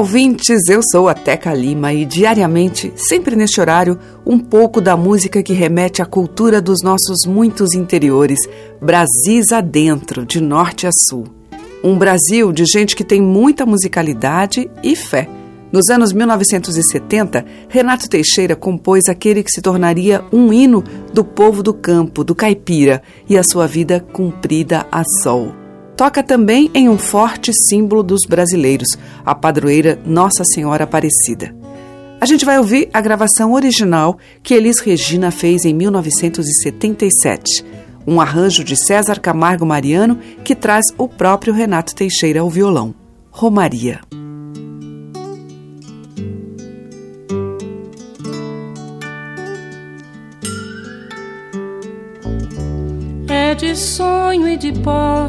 Ouvintes! Eu sou a Teca Lima e diariamente, sempre neste horário, um pouco da música que remete à cultura dos nossos muitos interiores, Brasis adentro, de norte a sul. Um Brasil de gente que tem muita musicalidade e fé. Nos anos 1970, Renato Teixeira compôs aquele que se tornaria um hino do povo do campo, do caipira, e a sua vida cumprida a sol toca também em um forte símbolo dos brasileiros, a padroeira Nossa Senhora Aparecida. A gente vai ouvir a gravação original que Elis Regina fez em 1977, um arranjo de César Camargo Mariano que traz o próprio Renato Teixeira ao violão. Romaria. É de sonho e de pó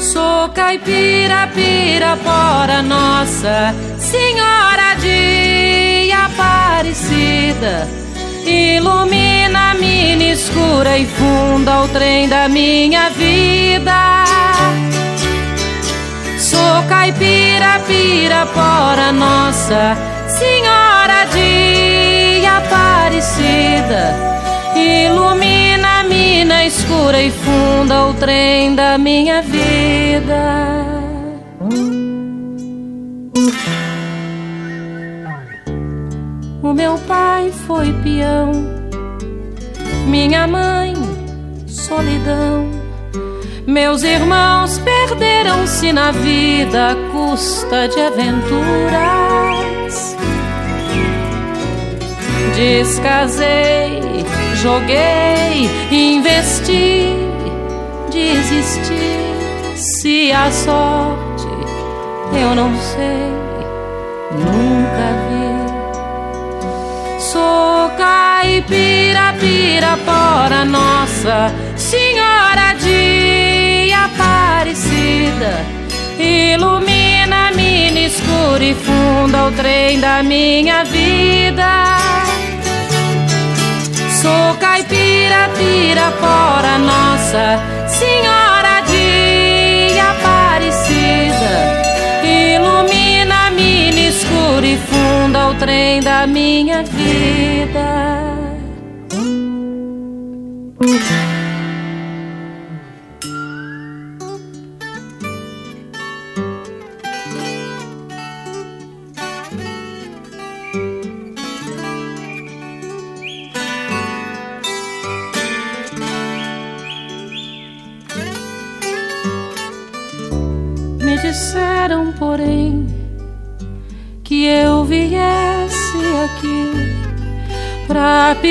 Sou caipira, pirapora, nossa Senhora de Aparecida. Ilumina a mina escura e funda o trem da minha vida. Sou caipira, pirapora, nossa Senhora de Aparecida. Ilumina a mina escura e funda o trem da minha vida. O meu pai foi peão, minha mãe, solidão. Meus irmãos perderam-se na vida à custa de aventuras. Descasei joguei, investi, desisti. Se a sorte eu não sei, nunca vi. Sou caipira, pirapora, nossa Senhora de Aparecida. Ilumina mina escura e funda o trem da minha vida. Sou caipira, pirapora, nossa Senhora de Aparecida. Ilumina mina escura e funda o trem da minha vida.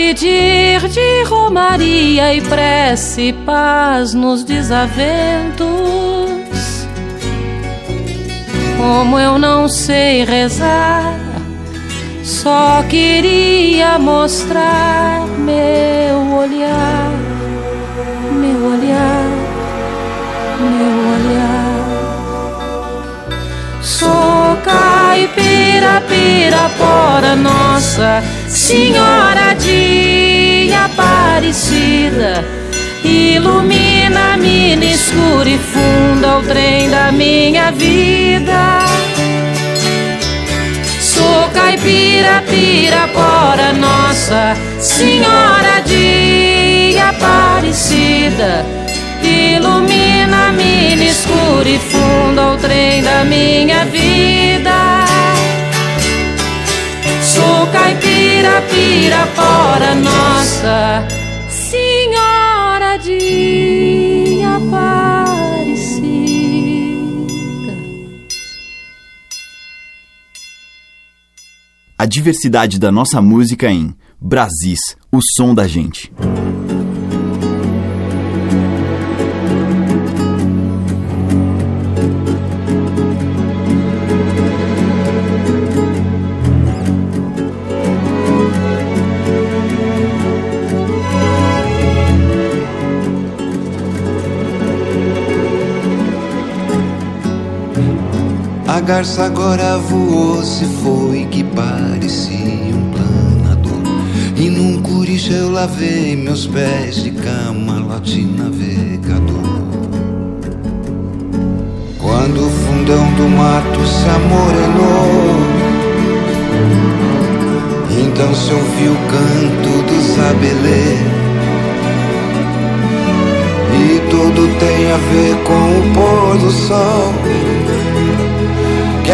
Pedir de romaria e prece paz nos desaventos. Como eu não sei rezar, só queria mostrar meu olhar, meu olhar, meu olhar. Sou caipira, pirapora, nossa Senhora de Aparecida. Ilumina a mina escura e funda o trem da minha vida. Sou caipira, pirapora, nossa Senhora de Aparecida que ilumina mina escura e funda o trem da minha vida. Sou caipira, pirapora, nossa Senhora de Aparecida. A diversidade da nossa música em Brasis, o som da gente. Garça agora voou, se foi que parecia um planador. E num curicho eu lavei meus pés de camalote navegador. Quando o fundão do mato se amorenou, então se ouviu o canto dos abelê. E tudo tem a ver com o pôr do sol.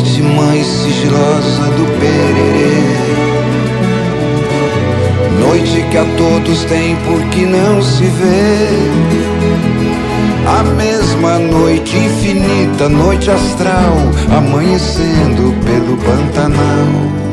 Noite mais sigilosa do pererê. Noite que a todos tem porque não se vê A mesma noite infinita, noite astral Amanhecendo pelo Pantanal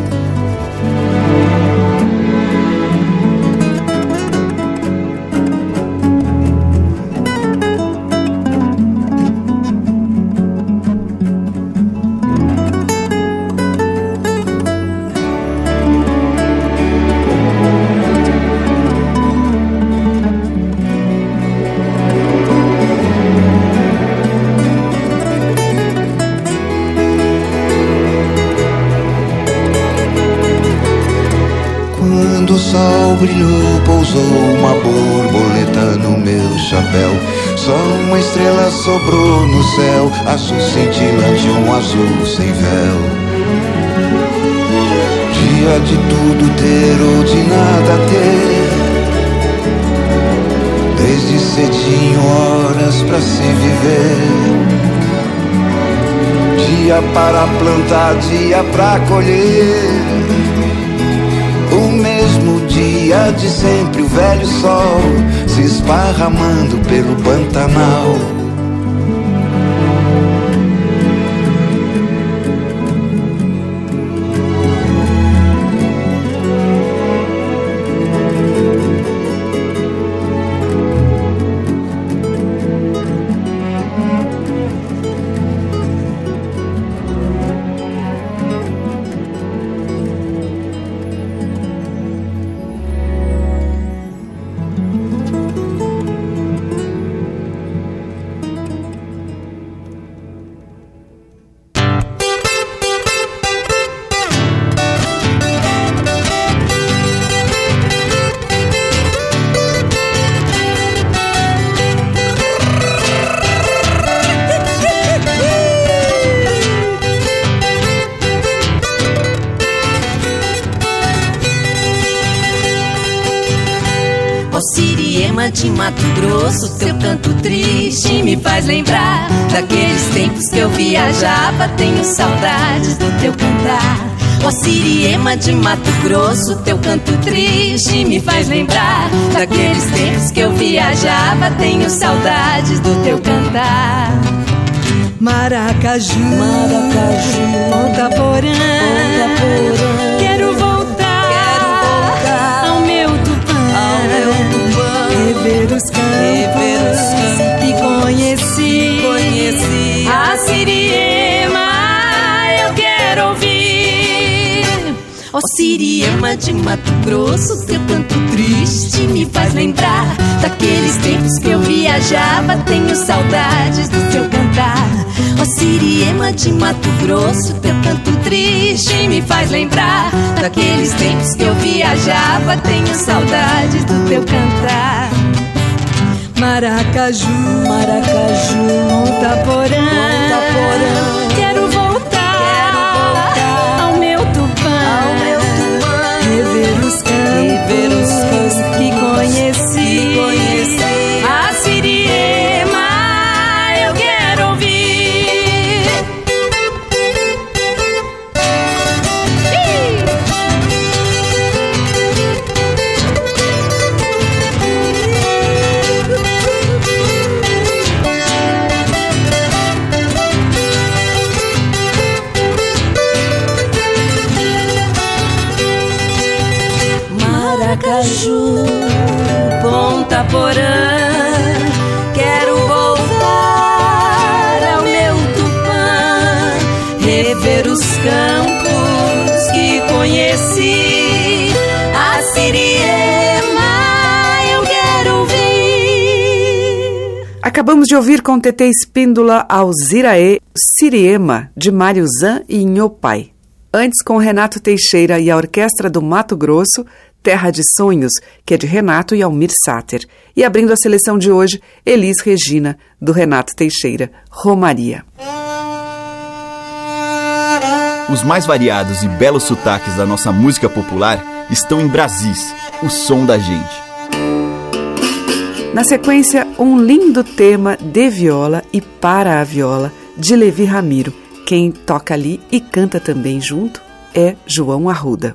uma borboleta no meu chapéu. Só uma estrela sobrou no céu, azul cintilante, um azul sem véu. Dia de tudo ter ou de nada ter. Desde cedinho, horas pra se viver. Dia para plantar, dia pra colher. O mesmo dia de sempre, o velho sol se esparramando pelo Pantanal. De Mato Grosso, teu canto triste me faz lembrar daqueles tempos que eu viajava. Tenho saudades do teu cantar. Ó Siriema de Mato Grosso, teu canto triste me faz lembrar daqueles tempos que eu viajava. Tenho saudades do teu cantar. Maracaju, Maracaju, Ponta Porã, Ponta Porã. Os campos, e conheci, Conheci. A Siriema. Eu quero ouvir, Ó Siriema de Mato Grosso, teu canto triste me faz lembrar Daqueles tempos que eu viajava, tenho saudades do seu cantar. Ó Siriema de Mato Grosso, teu canto triste me faz lembrar Daqueles tempos que eu viajava, tenho saudades do teu cantar Maracaju, Maracaju, Montaporã. Maracaju, Ponta Porã. Quero voltar ao meu Tupã, rever os campos que conheci. A Siriema, eu quero ouvir. Acabamos de ouvir com TT Espíndola Alziraê, Siriema, de Mário Zan e Inhopai. Antes, com Renato Teixeira e a Orquestra do Mato Grosso, Terra de Sonhos, que é de Renato e Almir Sater. E abrindo a seleção de hoje, Elis Regina, do Renato Teixeira, Romaria. Os mais variados e belos sotaques da nossa música popular estão em Brasis, o som da gente. Na sequência, um lindo tema de viola e para a viola, de Levi Ramiro. Quem toca ali e canta também junto é João Arruda.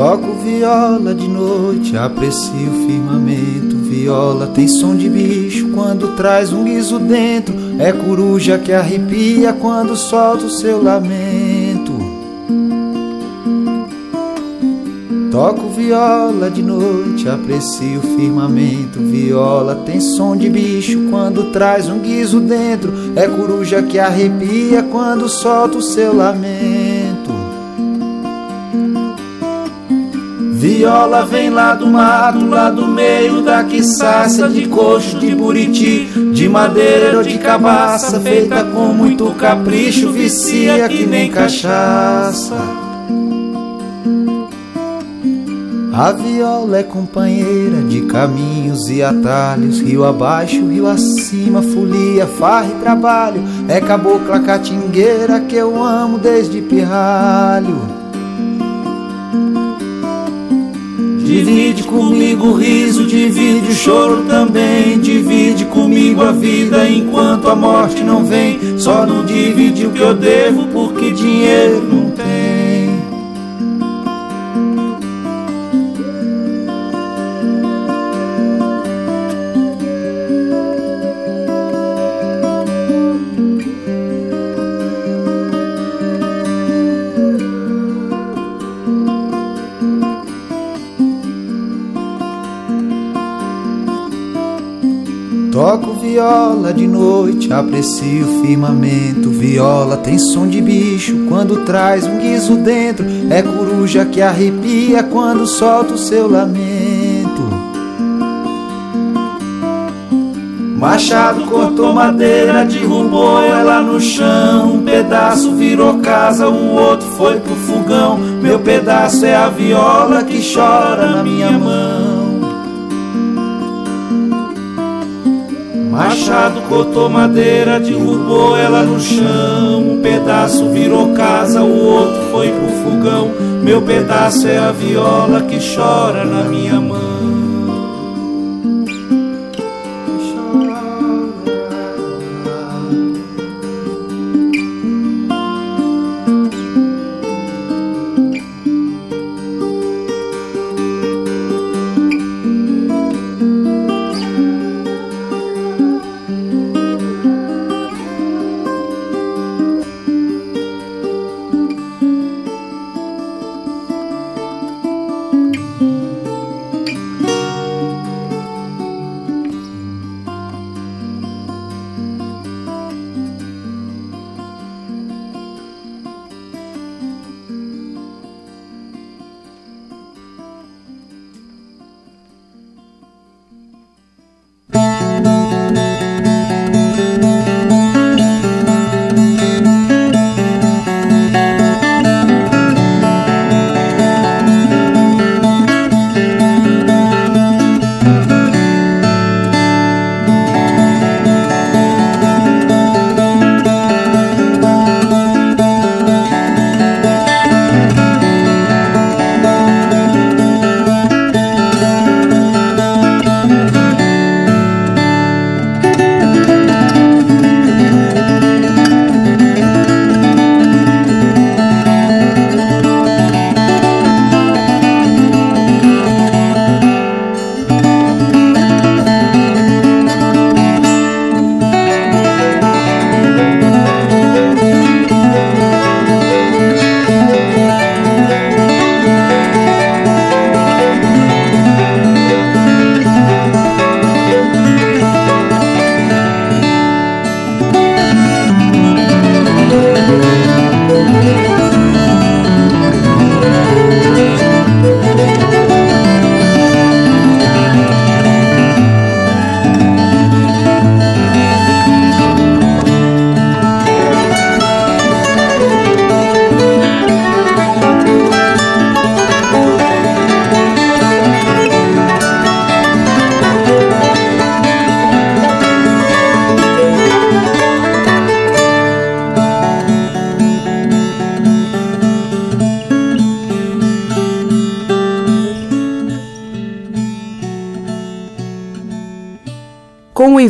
Toco viola de noite, aprecio o firmamento. Viola tem som de bicho quando traz um guiso dentro. É coruja que arrepia quando solta o seu lamento. Toco viola de noite, aprecio o firmamento. Viola tem som de bicho quando traz um guiso dentro. É coruja que arrepia quando solta o seu lamento. Viola vem lá do mato, lá do meio da quiçaça De coxo, de buriti, de madeira ou de cabaça Feita com muito capricho, vicia que nem cachaça. A viola é companheira de caminhos e atalhos Rio abaixo, rio acima, folia, farra e trabalho. É cabocla catingueira que eu amo desde pirralho Divide comigo o riso, divide o choro também. Divide comigo a vida enquanto a morte não vem. Só não divide o que eu devo porque dinheiro não viola de noite, aprecio o firmamento. Viola tem som de bicho quando traz um guiso dentro. É coruja que arrepia quando solta o seu lamento. Machado cortou madeira, derrubou ela no chão. Um pedaço virou casa, o outro foi pro fogão. Meu pedaço é a viola que chora na minha mão. Machado cortou madeira, derrubou ela no chão. Um pedaço virou casa, o outro foi pro fogão. Meu pedaço é a viola que chora na minha mão.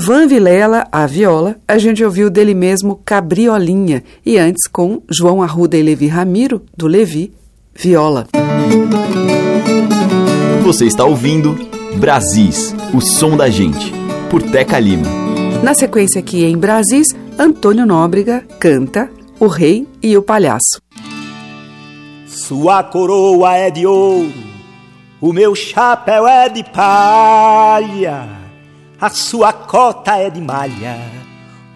Ivan Vilela, a viola, a gente ouviu dele mesmo Cabriolinha e antes com João Arruda e Levi Ramiro, do Levi, viola. Você está ouvindo Brasis, o som da gente, por Teca Lima. Na sequência aqui em Brasis, Antônio Nóbrega canta O Rei e o Palhaço. Sua coroa é de ouro, o meu chapéu é de palha a sua cota é de malha,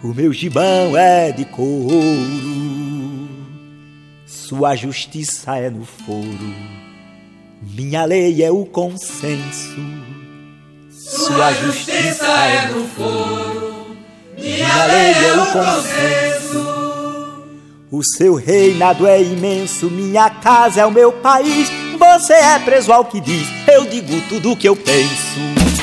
o meu gibão é de couro. Sua justiça é no foro, minha lei é o consenso. Sua justiça é no foro, minha lei é o consenso. O seu reinado é imenso, minha casa é o meu país. Você é preso ao que diz, eu digo tudo o que eu penso.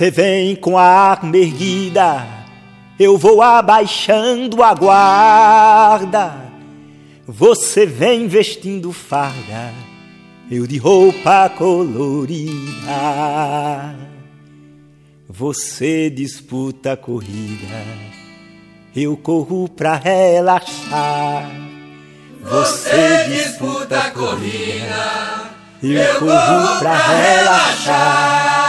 Você vem com a arma erguida, eu vou abaixando a guarda. Você vem vestindo farda, eu de roupa colorida. Você disputa a corrida, eu corro pra relaxar. Você disputa a corrida, eu corro pra relaxar.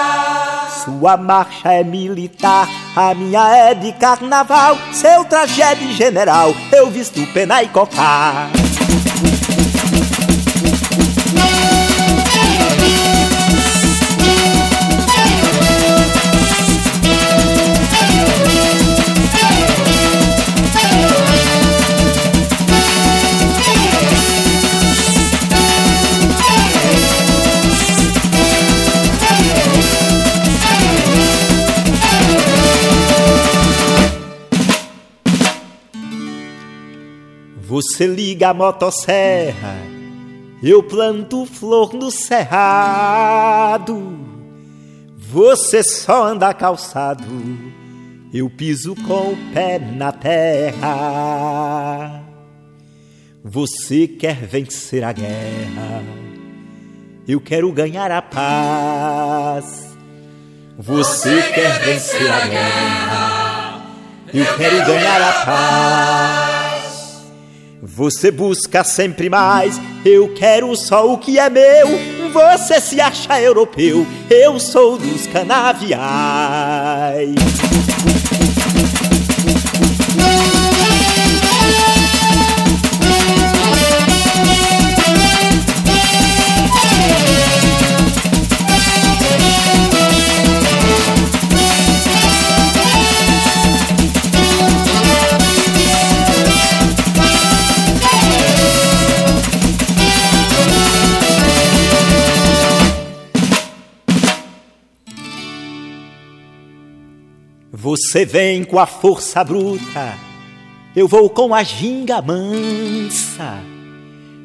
Sua marcha é militar, a minha é de carnaval. Seu traje é de general, eu visto pena e cocar. Você liga a motosserra, eu planto flor no cerrado. Você só anda calçado, eu piso com o pé na terra. Você quer vencer a guerra, eu quero ganhar a paz. Você quer vencer a guerra, eu quero ganhar a paz. Você busca sempre mais, eu quero só o que é meu. Você se acha europeu, eu sou dos canaviais. Você vem com a força bruta, eu vou com a ginga mansa.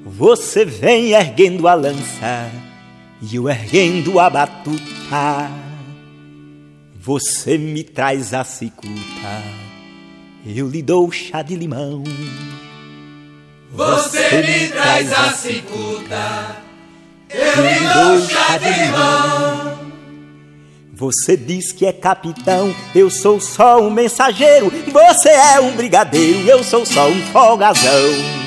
Você vem erguendo a lança e eu erguendo a batuta. Você me traz a cicuta, eu lhe dou chá de limão. Você me traz a cicuta, eu lhe dou chá de limão. Você diz que é capitão, eu sou só um mensageiro. Você é um brigadeiro, eu sou só um folgazão.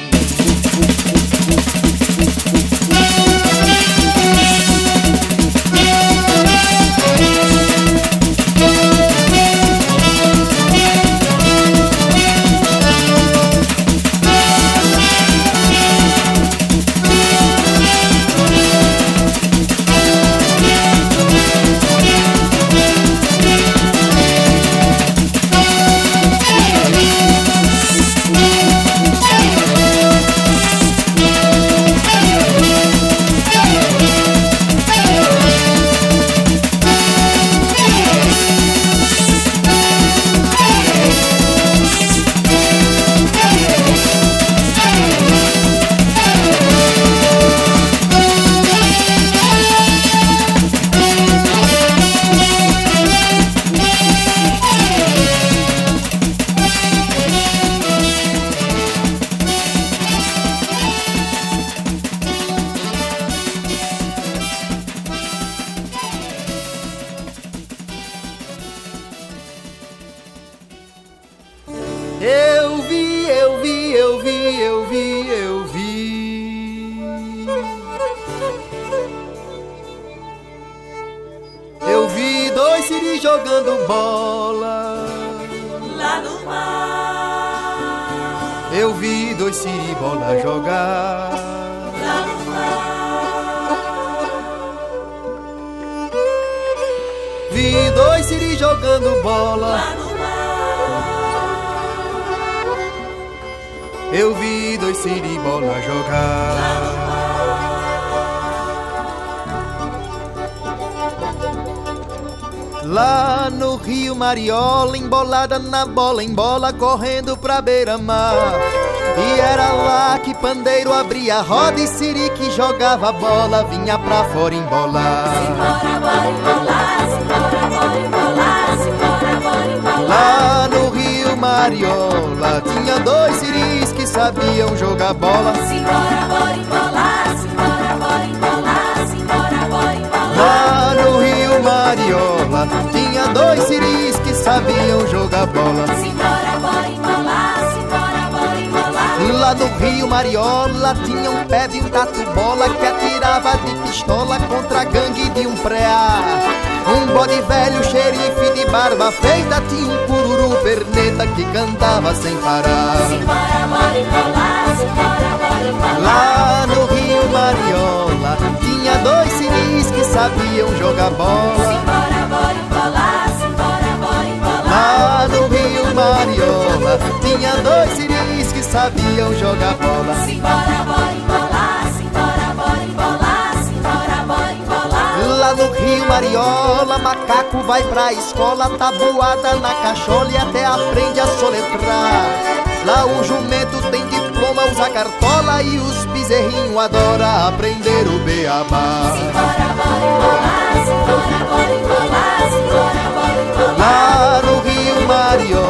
Embolada na bola, em bola, correndo pra beira-mar. E era lá que pandeiro abria a roda e siri que jogava bola, vinha pra fora embolar. Simbora, bora embolar, simbora, bora embolar, simbora, bora embolar. Lá no Rio Mariola, tinha dois siris que sabiam jogar bola. Simbora, bora embolar, simbora, bora embolar, simbora, bora embolar. Lá no Rio Mariola, tinha dois siris que sabiam jogar bola. Simbora, bora embolar, simbora, bora embolar. Lá no Rio Mariola, tinha um pé de um tatu-bola que atirava de pistola contra a gangue de um preá. Um bode velho, xerife de barba feita, tinha um cururu perneta que cantava sem parar. Simbora, bora embolar, simbora, bora embolar. Lá no Rio Mariola, tinha dois siris que sabiam jogar bola. Simbora, Mariola, tinha dois siris que sabiam jogar bola. Simbora, bora embolar, simbora, bora embolar, simbora, bora embolar. Lá no Rio Mariola, macaco vai pra escola, tabuada na cachola e até aprende a soletrar. Lá o jumento tem diploma, usa cartola e os bezerrinhos adoram aprender o beabá. Simbora, bora embolar, simbora, bora embolar, simbora, bora embolar. Lá no Rio Mariola,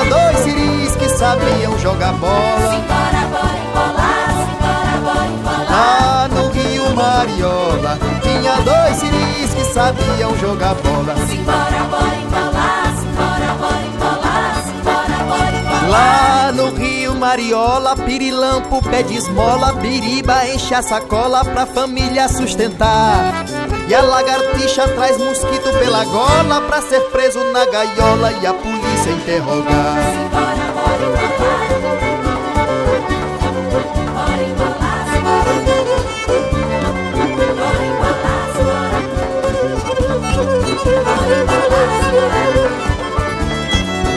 tinha dois siris que sabiam jogar bola. Simbora, bora embolar, simbora, bora embolar. Lá no Rio Mariola, tinha dois siris que sabiam jogar bola. Simbora, bora embolar, simbora, bora embolar, simbora, bora embolar. Lá no Rio Mariola, pirilampo pede esmola, biriba enche a sacola pra família sustentar. E a lagartixa traz mosquito pela gola pra ser preso na gaiola e a polícia interrogar. Bora. Bora. Bora. Bora.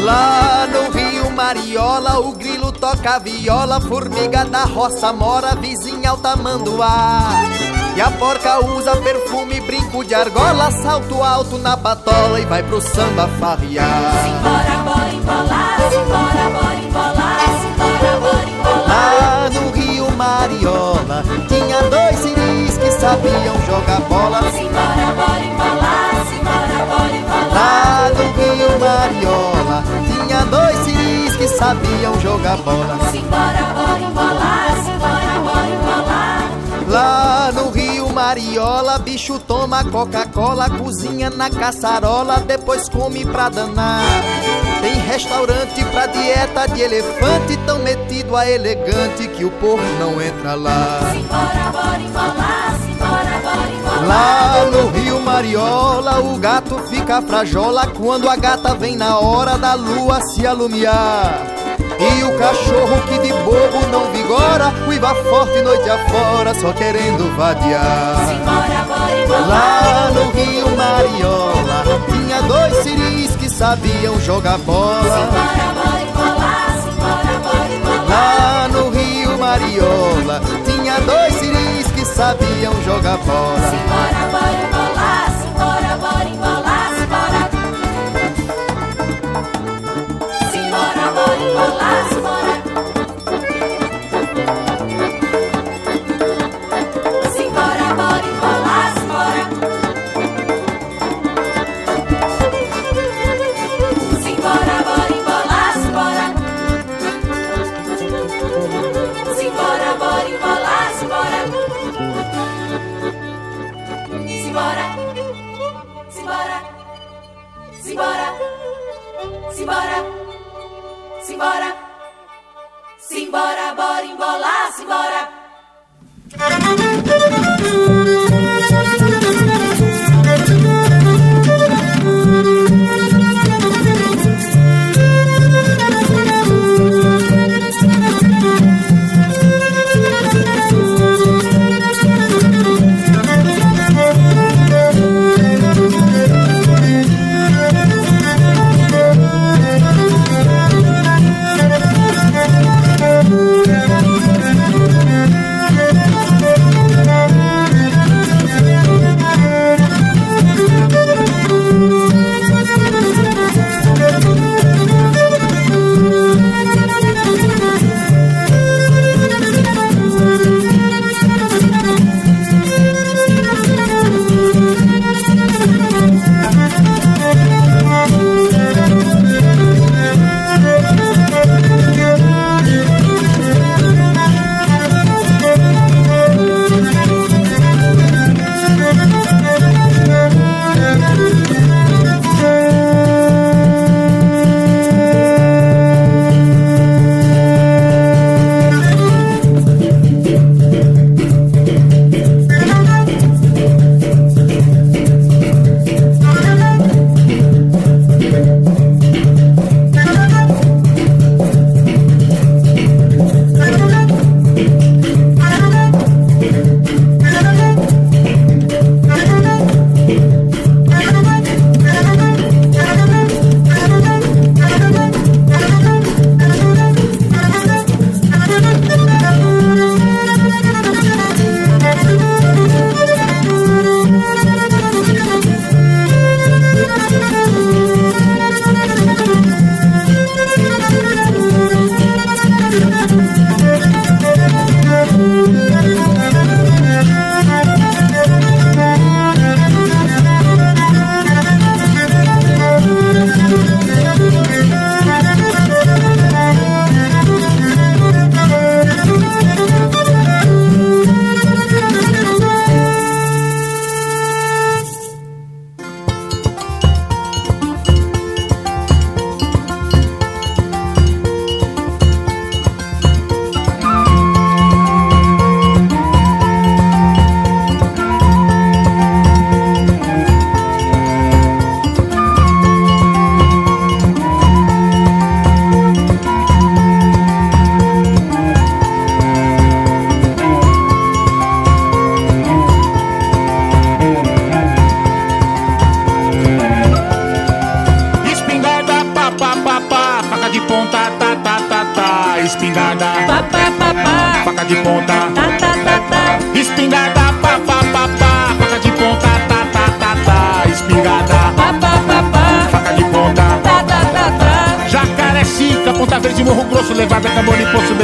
Lá no Rio Mariola, o grilo toca a viola, formiga da roça mora, vizinha ao tamanduá. E a porca usa perfume, brinco de argola, salto alto na patola e vai pro samba farrear. Simbora, bora embolar, simbora, bora embolar, simbora, bora embolar. Lá no Rio Mariola, tinha dois siris que sabiam jogar bola. Simbora, bora embolar, simbora, bora embolar. Lá no Rio Mariola, tinha dois siris que sabiam jogar bola. Simbora, bora embolar, simbora, bora embolar. Lá Mariola, bicho toma Coca-Cola, cozinha na caçarola, depois come pra danar. Tem restaurante pra dieta de elefante, tão metido a elegante que o povo não entra lá. Simbora, bora embolar, simbora, bora embolar. Lá no Rio Mariola, o gato fica frajola quando a gata vem na hora da lua se alumiar. E o cachorro que de bobo não vigora, uiva forte noite afora, só querendo vadiar. Simbora, bora. Lá no Rio Mariola, tinha dois siris que sabiam jogar bola. Simbora, bora simbora, bora. Lá no Rio Mariola, tinha dois siris que sabiam jogar bola. Simbora, bora embolar,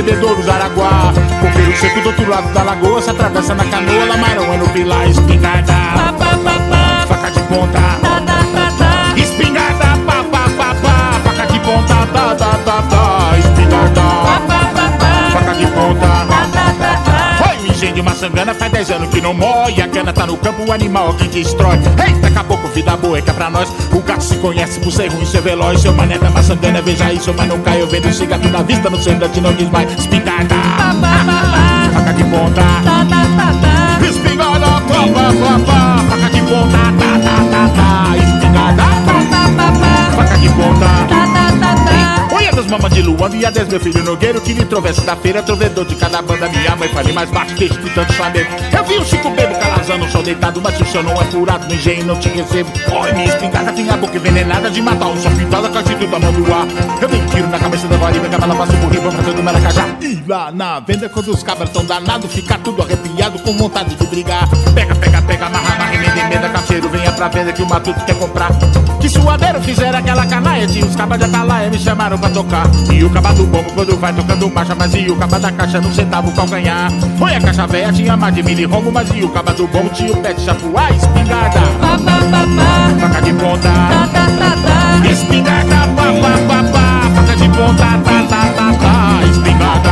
Bebedouro, Jaraguá. Coqueiro seco do outro lado da lagoa, se atravessa na canoa, Lamarão é no Pilar, espingarda, faca de ponta, Engenho, uma sangana, faz 10 anos que não morre. A cana tá no campo, o animal que destrói. Eita, caboclo, vida boa é que é pra nós. O gato se conhece por ser ruim, ser veloz. Seu mané da maçangana, veja isso, mas não cai. Eu vendo esse gato na vista, no semblante não diz mais. Espingarda, faca de ponta, espingarda, faca de ponta. Espingarda, faca de ponta. Mamas de Luanda e a des meu filho Nogueiro Que lhe trovessa da feira, trovedor de cada banda Minha mãe falei mais baixo que de tanto chamego Eu vi o Chico Bebo calazando sol deitado Mas se o senhor não é furado no engenho não te recebo Oi, minha espingarda tem a boca envenenada De matar só pintada com a atitude da mão do ar. Eu dei tiro na cabeça da varinha, que ela passa por riba pra do Maracajá. E lá na venda quando os cabras tão danados Fica tudo arrepiado com vontade de brigar. Pega, pega, pega, amarra, amarra, emenda, emenda Cacheiro, venha pra venda que o matuto quer comprar. Que suadeiro fizeram aquela canaia Tinha os cabas de atalaia, me chamaram pra tocar E o caba do bombo quando vai tocando marcha Mas e o caba da caixa no centavo calcanhar Foi a caixa velha, tinha mais de mil e rombo Mas e o caba do bombo tinha o pé de chapuá Espingarda, faca de ponta. Espingarda, pá, pá, pá, pá Faca de ponta, tá, tá, tá, tá Espingarda,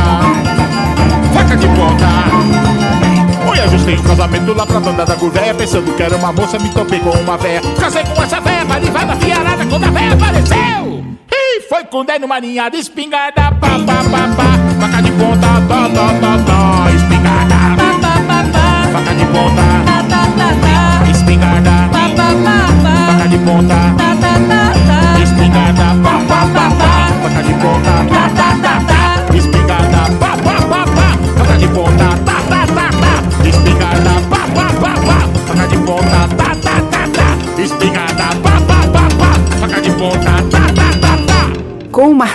faca de ponta. Oi, ajustei um casamento lá pra banda da Gurvéia Pensando que era uma moça, me topei com uma véia. Casei com essa véia, vai levar na fiarada Quando a véia apareceu foi com 10 numa linha de espingarda, pá, pá, pá, pá. Faca de ponta, tó, tó, tó, tó. Espingarda, pá, pá, pá, pá. Faca de ponta, tá, tá, tá, tá. Espingarda, pá, pá, pá, pá. Faca de ponta, tá,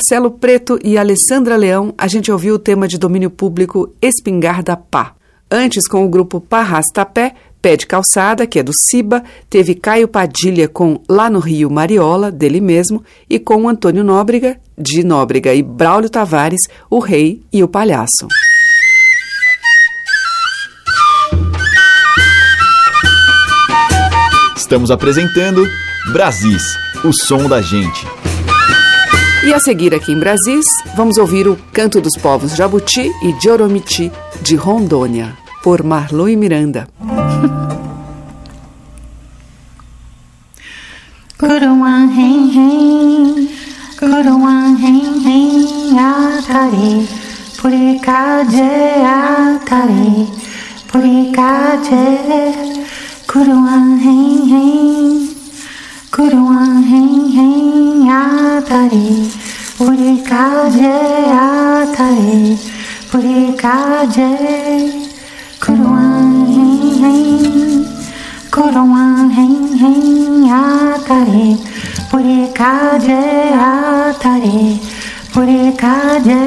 Marcelo Preto e Alessandra Leão, a gente ouviu o tema de domínio público Espingarda Pá. Antes, com o grupo Parrastapé, Pé de Calçada, que é do Ciba, teve Caio Padilha com Lá no Rio Mariola, dele mesmo, e com Antônio Nóbrega, de Nóbrega, e Braulio Tavares, o Rei e o Palhaço. Estamos apresentando Brasis, o som da gente. E a seguir aqui em Brasis, vamos ouvir o Canto dos Povos Jabuti e Joromiti, de Rondônia, por Marlon e Miranda. kuruan hen hen, atare, purikaje atare, purikaje, kuruan hen hen. Kuruan hen hen atare, purikaje atare, purikaje.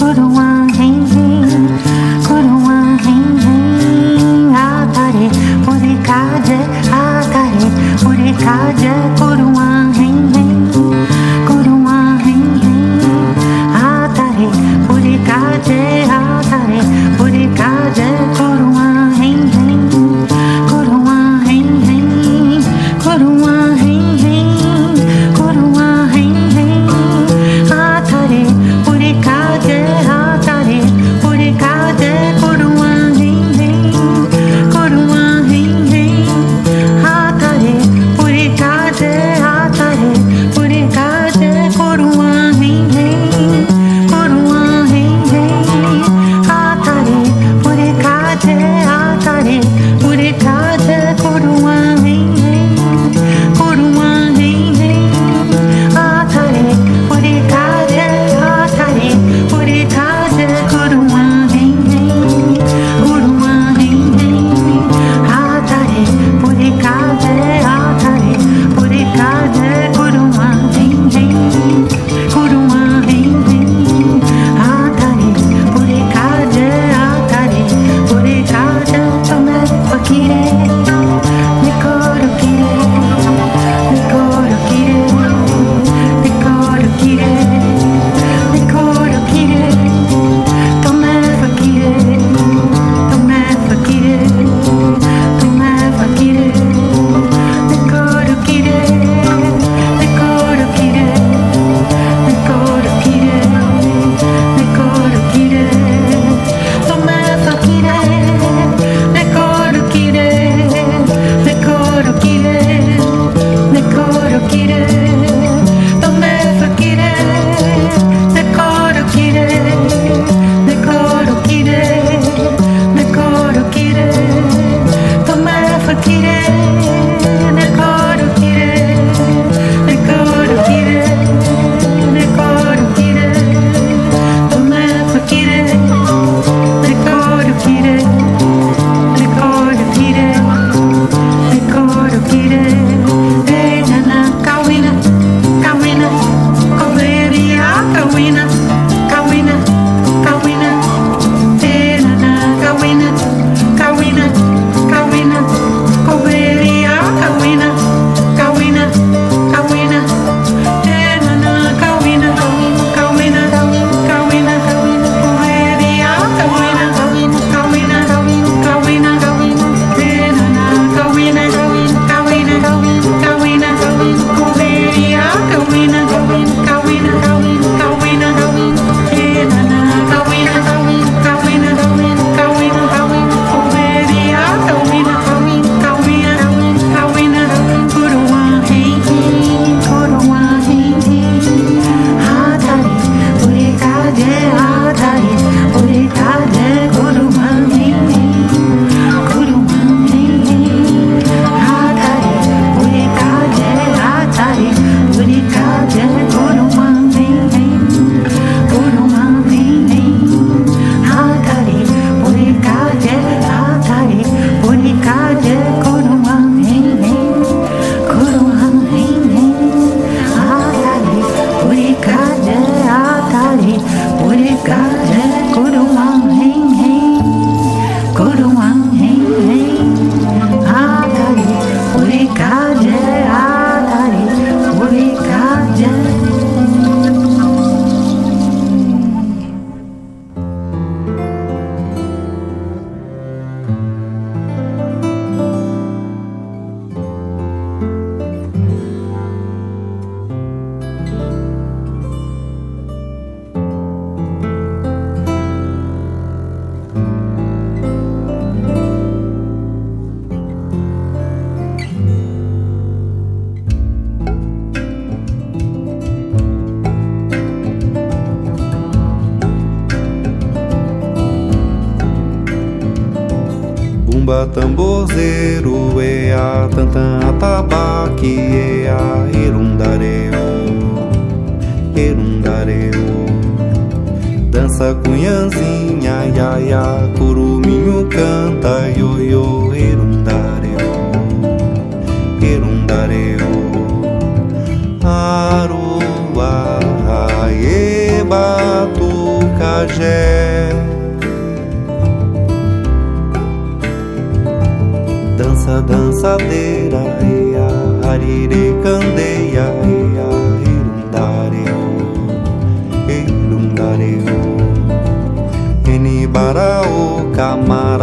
Kuruan purikaje.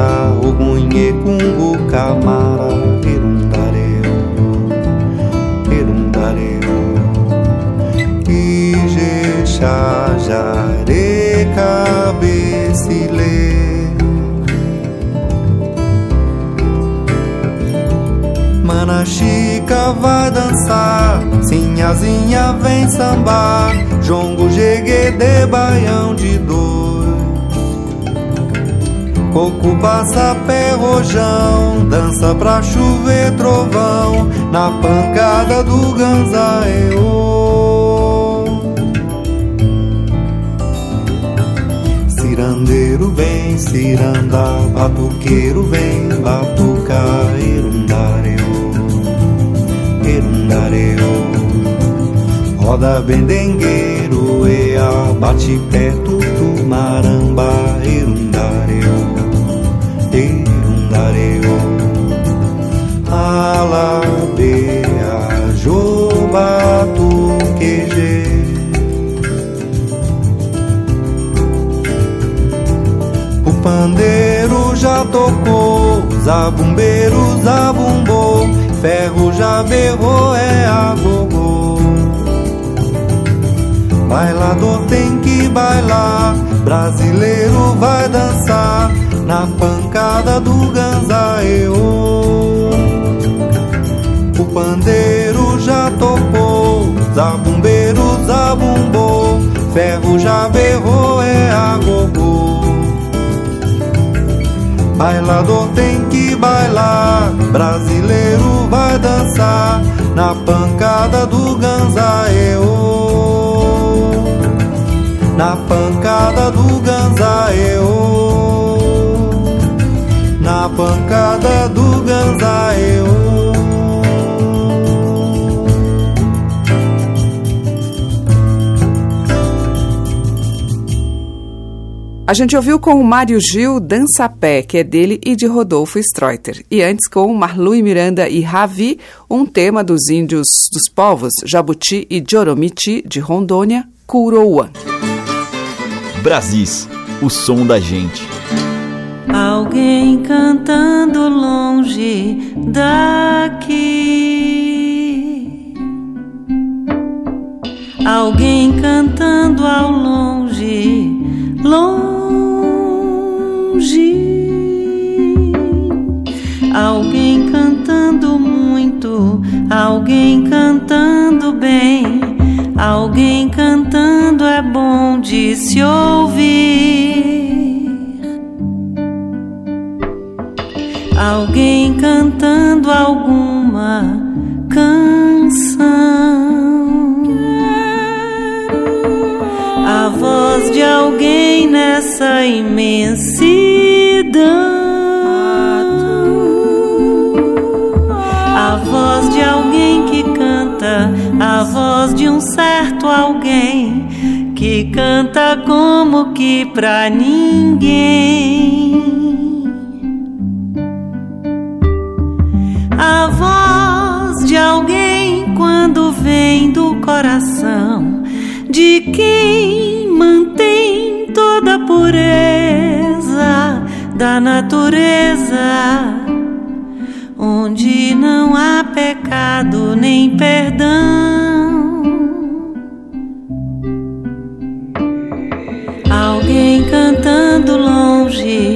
Camara, ogunhe, kungu, camara, irundareu, irundareu. Ijexá, jare, cabecilê. Mana Chica vai dançar, Sinhazinha vem sambar, Jongo, jegue, baião de dois. Coco, passa, pé, rojão, dança pra chover trovão, na pancada do ganzaeô. Cirandeiro vem, ciranda, batuqueiro vem, batucar, irundareu, irundareu. Roda bendengueiro, ea, bate pé, tutu, maramba, irundareu, irundareu. Alabea, joba, tuqueje. O pandeiro já tocou, zabumbeiro zabumbou, ferro já berrou, é a gogô. Bailador tem que bailar, brasileiro vai dançar na pancada do ganzaeô. O pandeiro já tocou, zabumbeiro zabumbou, ferro já berrou, é a gogô. Bailador tem que bailar, brasileiro vai dançar na pancada do ganzaeô. Na pancada do ganzaeô. Na pancada do ganzaeô. A gente ouviu com o Mário Gil Dança Pé, que é dele e de Rodolfo Streuter. E antes com Marlui Miranda e Ravi, um tema dos índios dos povos Jabuti e Joromiti de Rondônia, Curoa. Brasis, o som da gente. Alguém cantando longe daqui. Alguém cantando ao longe, longe. Alguém cantando muito, alguém cantando bem. Alguém cantando é bom de se ouvir. Alguém cantando alguma canção. A voz de alguém nessa imensidão. A voz de alguém que canta, a voz de um certo alguém que canta como que pra ninguém. A voz de alguém quando vem do coração de quem mantém toda a pureza da natureza, onde não há pecado nem perdão. Alguém cantando longe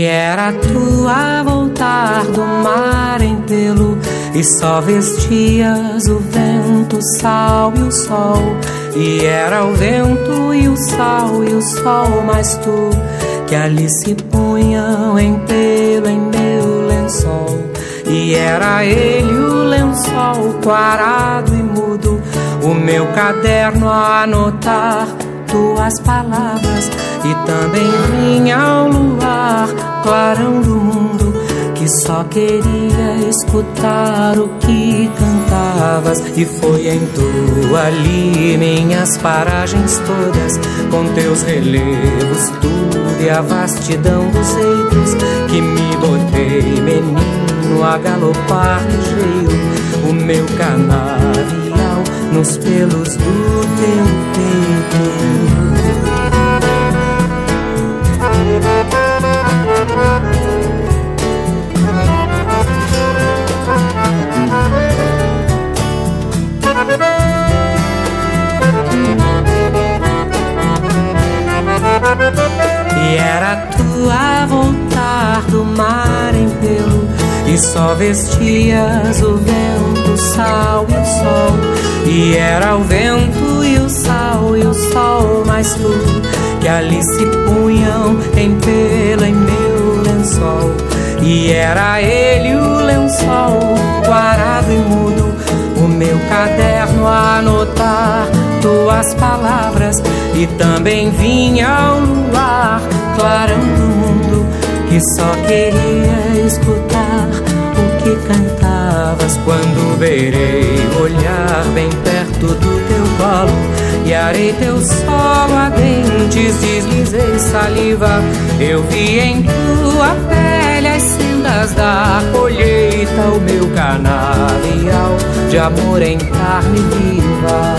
E era tu a voltar do mar em pelo E só vestias o vento, o sal e o sol. E era o vento e o sal e o sol Mas tu que ali se punham em pelo em meu lençol. E era ele o lençol quarado e mudo O meu caderno a anotar tuas palavras e também vinha ao luar, clarão do mundo, que só queria escutar o que cantavas. E foi em tu ali minhas paragens todas, com teus relevos, tudo e a vastidão dos eitos, que me botei menino a galopar ligeiro, o meu canavial nos pelos do teu peito. E era tu a voltar do mar em pelo E só vestias o vento, o sal e o sol E era o vento e o sal e o sol Mas tu que ali se punham em pelo em meu lençol. E era ele o lençol, quarado e mudo O meu caderno a anotar tuas palavras. E também vinha ao luar, clarão do mundo Que só queria escutar o que cantavas Quando verei olhar bem perto do teu colo e arei teu solo a dentes, deslizei saliva. Eu vi em tua pele as sendas da colheita, o meu canavial de amor em carne viva.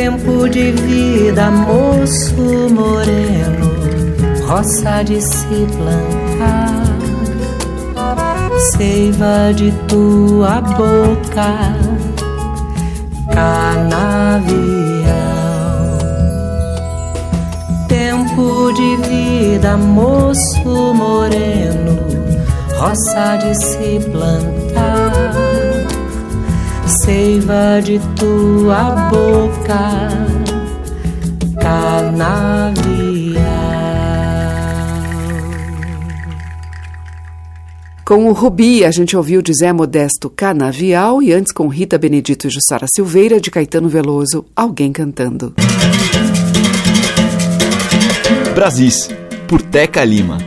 Tempo de vida, moço moreno, roça de se plantar, seiva de tua boca, canavial. Tempo de vida, moço moreno, roça de se plantar seiva de tua boca, Com o Rubi, a gente ouviu de Zé Modesto Canavial e antes com Rita Benedito e Jussara Silveira, de Caetano Veloso, Alguém Cantando. Brasis, por Teca Lima.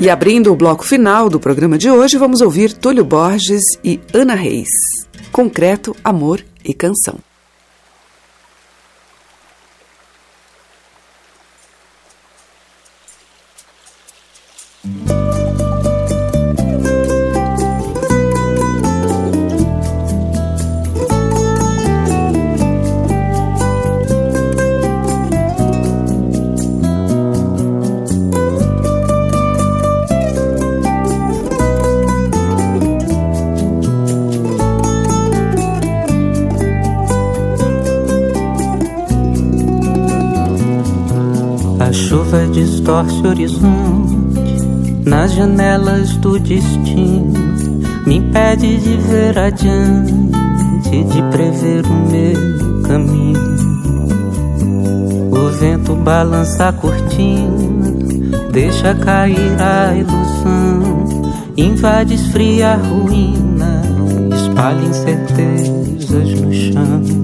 E abrindo o bloco final do programa de hoje, vamos ouvir Túlio Borges e Ana Reis. Concreto, Amor e Canção. Distorce horizonte nas janelas do destino, me impede de ver adiante, de prever o meu caminho. O vento balança a cortina, deixa cair a ilusão, invade, esfria a ruína, espalha incertezas no chão.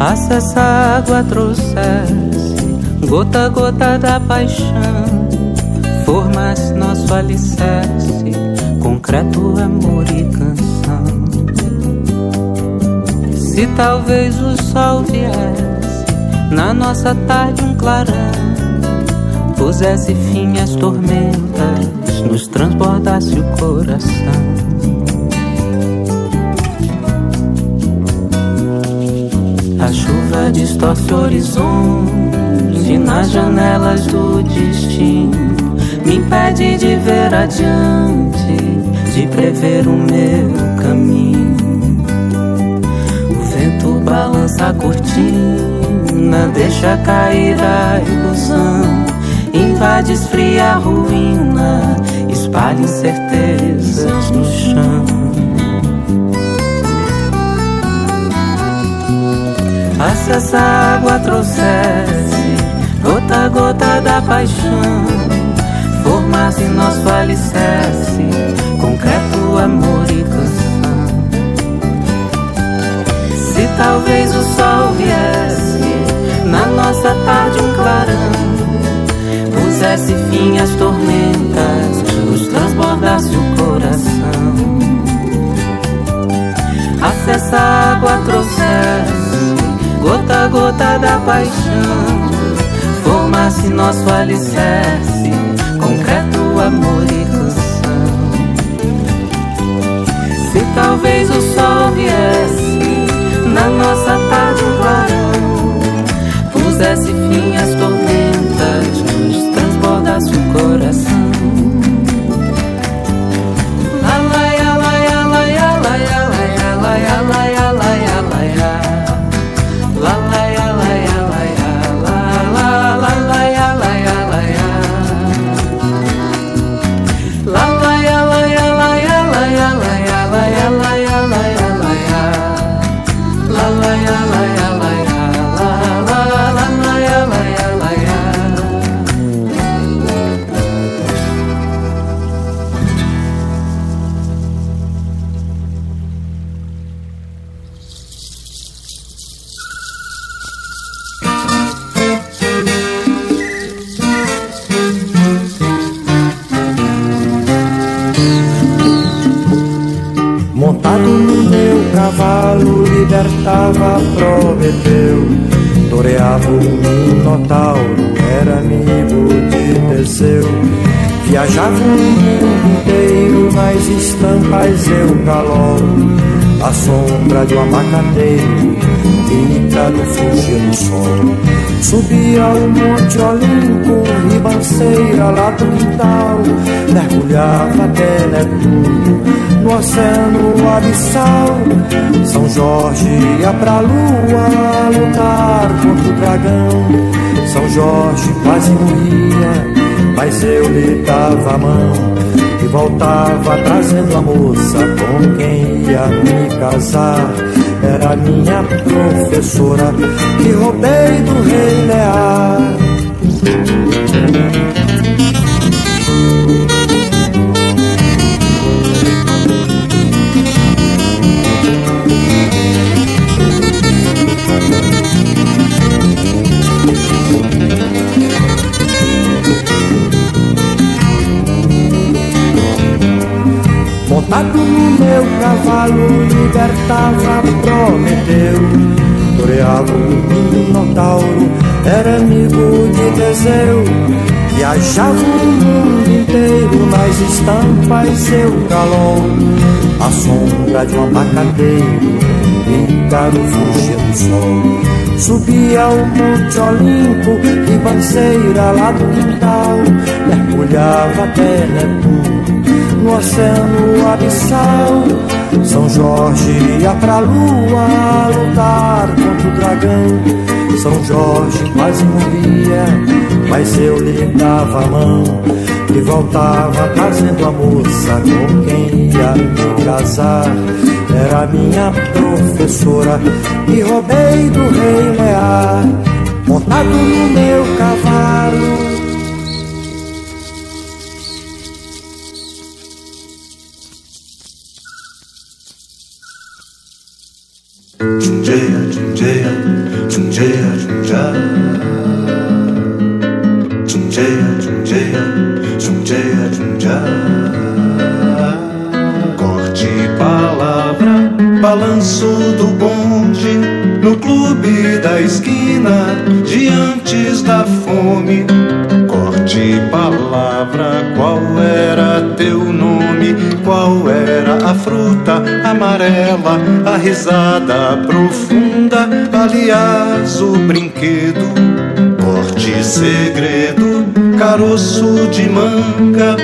Acessa a água, trouxesse Gota a gota da paixão. Forma-se nosso alicerce Concreto, amor e canção. Se talvez o sol viesse Na nossa tarde um clarão Pusesse fim às tormentas Nos transbordasse o coração A chuva distorce horizonte nas janelas do destino. Me impede de ver adiante, de prever o meu caminho. O vento balança a cortina, deixa cair a ilusão. Invade, esfria a ruína, espalha incertezas Passa essa água trouxesse Gota a gota da paixão Formasse nosso alicerce Concreto, amor e canção. Se talvez o sol viesse Na nossa tarde um clarão Pusesse fim às tormentas Nos transbordasse o coração. Acessa a água trouxesse gota a gota da paixão, formasse nosso alicerce, concreto, amor e canção. Se talvez o sol viesse na nossa tarde um clarão, pusesse fim às tormentas, nos transbordasse o coração. Minotauro, era amigo de Teseu. Viajava o mundo inteiro nas estampas eu galop, a sombra de um abacateiro, Fugia do sol. Subia o Monte Olimpo, ribanceira lá do quintal, mergulhava até Netuno no oceano abissal. São Jorge ia pra lua lutar contra o dragão. São Jorge quase morria, mas eu lhe dava a mão. E voltava trazendo a moça com quem ia me casar. Era minha professora que roubei do rei Lear. Montado no meu cavalo, libertava Prometeu. Toreava o Minotauro, era amigo de Teseu. Viajava o mundo inteiro nas estampas seu calor. A sombra de um abacateiro, Ícaro fugia do sol. Subia o Monte Olimpo, ribanceira lá do quintal, mergulhava até Netuno no oceano abissal. São Jorge ia pra lua lutar contra o dragão. São Jorge quase morria, mas eu lhe dava a mão. E voltava trazendo a moça com quem ia me casar. Era minha professora e roubei do rei Lear, montado no meu cavalo. Risada profunda, aliás, o brinquedo? Corte segredo, caroço de manga,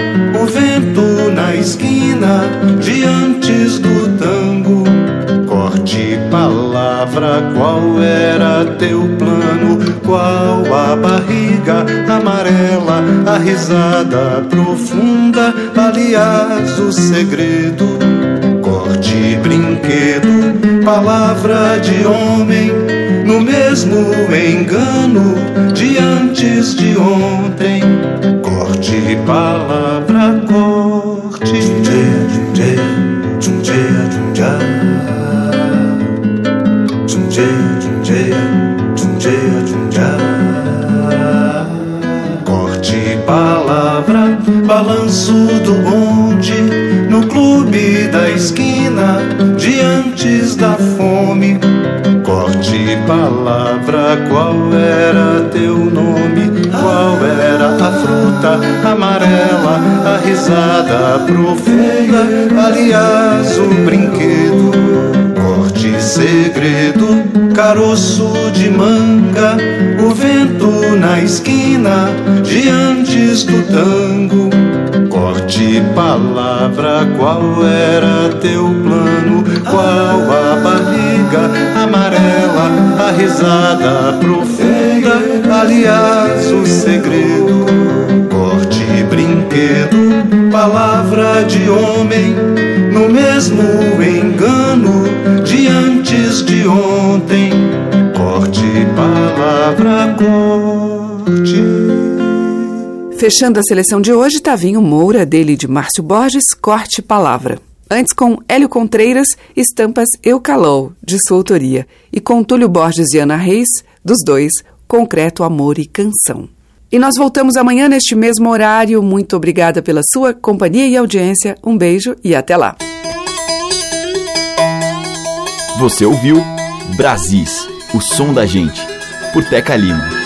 o vento na esquina, diante do tango. Corte palavra, qual era teu plano? Qual a barriga amarela, a risada profunda, aliás, o segredo? Corte brinquedo, palavra de homem, no mesmo engano de antes de ontem. Corte palavra, corte. Corte palavra, balanço do bonde, palavra, qual era teu nome? Qual era a fruta amarela, a risada profunda, aliás, o brinquedo? Corte segredo, caroço de manga, o vento na esquina, diante do tango. Corte palavra, qual era teu plano? Qual a barriga amarela, a risada profunda, aliás, o segredo? Corte brinquedo, palavra de homem, no mesmo engano, diante de ontem. Corte palavra, corte. Fechando a seleção de hoje, Tavinho Moura, dele de Márcio Borges, Corte Palavra. Antes com Hélio Contreiras, Estampas Eucalol, de sua autoria. E com Túlio Borges e Ana Reis, dos dois, Concreto, Amor e Canção. E nós voltamos amanhã neste mesmo horário. Muito obrigada pela sua companhia e audiência. Um beijo e até lá. Você ouviu Brasis, o som da gente, por Teca Lima.